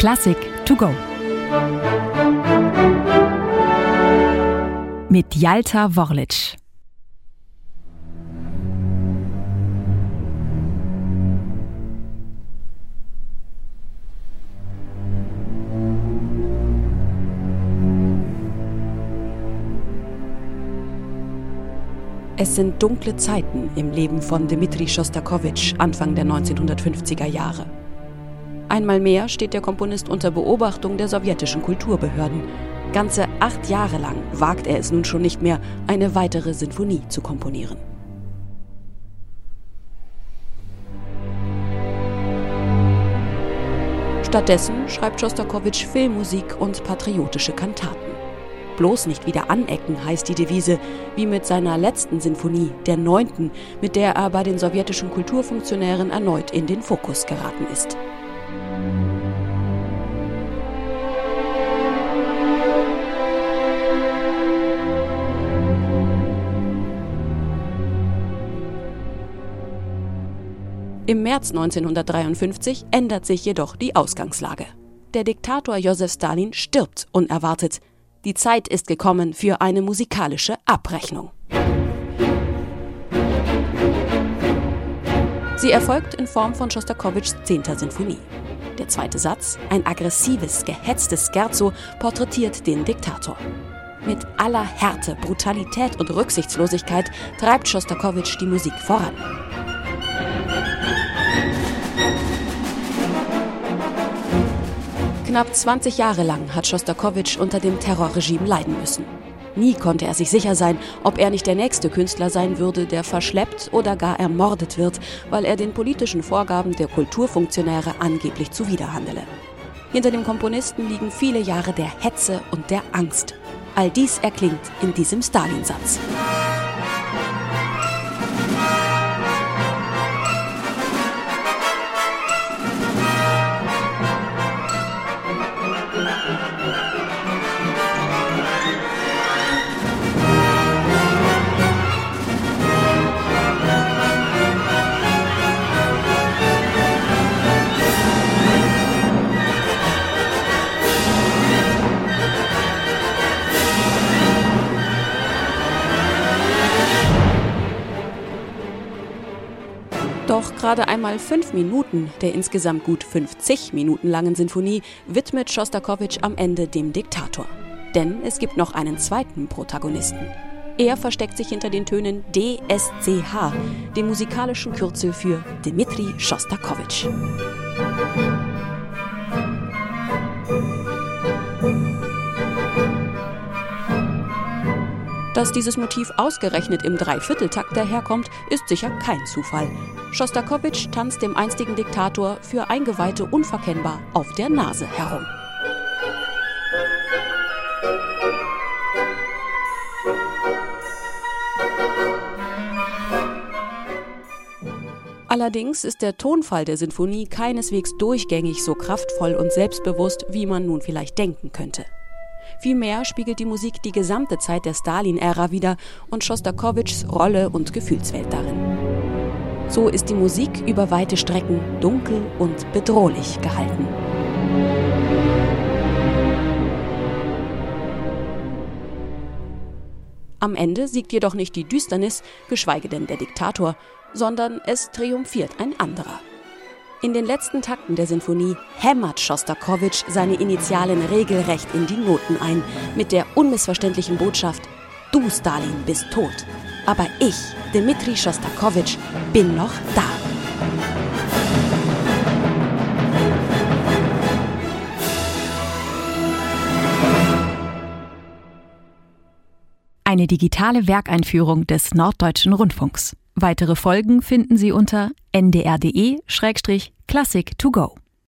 Klassik to go. Mit Jalta Worlic. Es sind dunkle Zeiten im Leben von Dmitri Schostakowitsch Anfang der 1950er Jahre. Einmal mehr steht der Komponist unter Beobachtung der sowjetischen Kulturbehörden. Ganze acht Jahre lang wagt er es nun schon nicht mehr, eine weitere Sinfonie zu komponieren. Stattdessen schreibt Schostakowitsch Filmmusik und patriotische Kantaten bloß nicht wieder anecken, heißt die Devise, wie mit seiner letzten Sinfonie, der neunten, mit der er bei den sowjetischen Kulturfunktionären erneut in den Fokus geraten ist. Im März 1953 ändert sich jedoch die Ausgangslage. Der Diktator Josef Stalin stirbt unerwartet. Die Zeit ist gekommen für eine musikalische Abrechnung. Sie erfolgt in Form von Schostakowitschs 10. Sinfonie. Der zweite Satz, ein aggressives, gehetztes Scherzo, porträtiert den Diktator. Mit aller Härte, Brutalität und Rücksichtslosigkeit treibt Schostakowitsch die Musik voran. Knapp 20 Jahre lang hat Schostakowitsch unter dem Terrorregime leiden müssen. Nie konnte er sich sicher sein, ob er nicht der nächste Künstler sein würde, der verschleppt oder gar ermordet wird, weil er den politischen Vorgaben der Kulturfunktionäre angeblich zuwiderhandele. Hinter dem Komponisten liegen viele Jahre der Hetze und der Angst. All dies erklingt in diesem Stalin-Satz. Doch gerade einmal fünf Minuten der insgesamt gut 50 Minuten langen Sinfonie widmet Schostakowitsch am Ende dem Diktator. Denn es gibt noch einen zweiten Protagonisten. Er versteckt sich hinter den Tönen DSCH, dem musikalischen Kürzel für Dmitri Schostakowitsch. Dass dieses Motiv ausgerechnet im Dreivierteltakt daherkommt, ist sicher kein Zufall. Schostakowitsch tanzt dem einstigen Diktator für Eingeweihte unverkennbar auf der Nase herum. Allerdings ist der Tonfall der Sinfonie keineswegs durchgängig so kraftvoll und selbstbewusst, wie man nun vielleicht denken könnte. Vielmehr spiegelt die Musik die gesamte Zeit der Stalin-Ära wider und Schostakowitschs Rolle und Gefühlswelt darin. So ist die Musik über weite Strecken dunkel und bedrohlich gehalten. Am Ende siegt jedoch nicht die Düsternis, geschweige denn der Diktator, sondern es triumphiert ein anderer. In den letzten Takten der Sinfonie hämmert Schostakowitsch seine Initialen regelrecht in die Noten ein, mit der unmissverständlichen Botschaft: Du, Stalin, bist tot. Aber ich, Dmitri Schostakowitsch, bin noch da. Eine digitale Werkeinführung des Norddeutschen Rundfunks. Weitere Folgen finden Sie unter ndr.de-classic to go.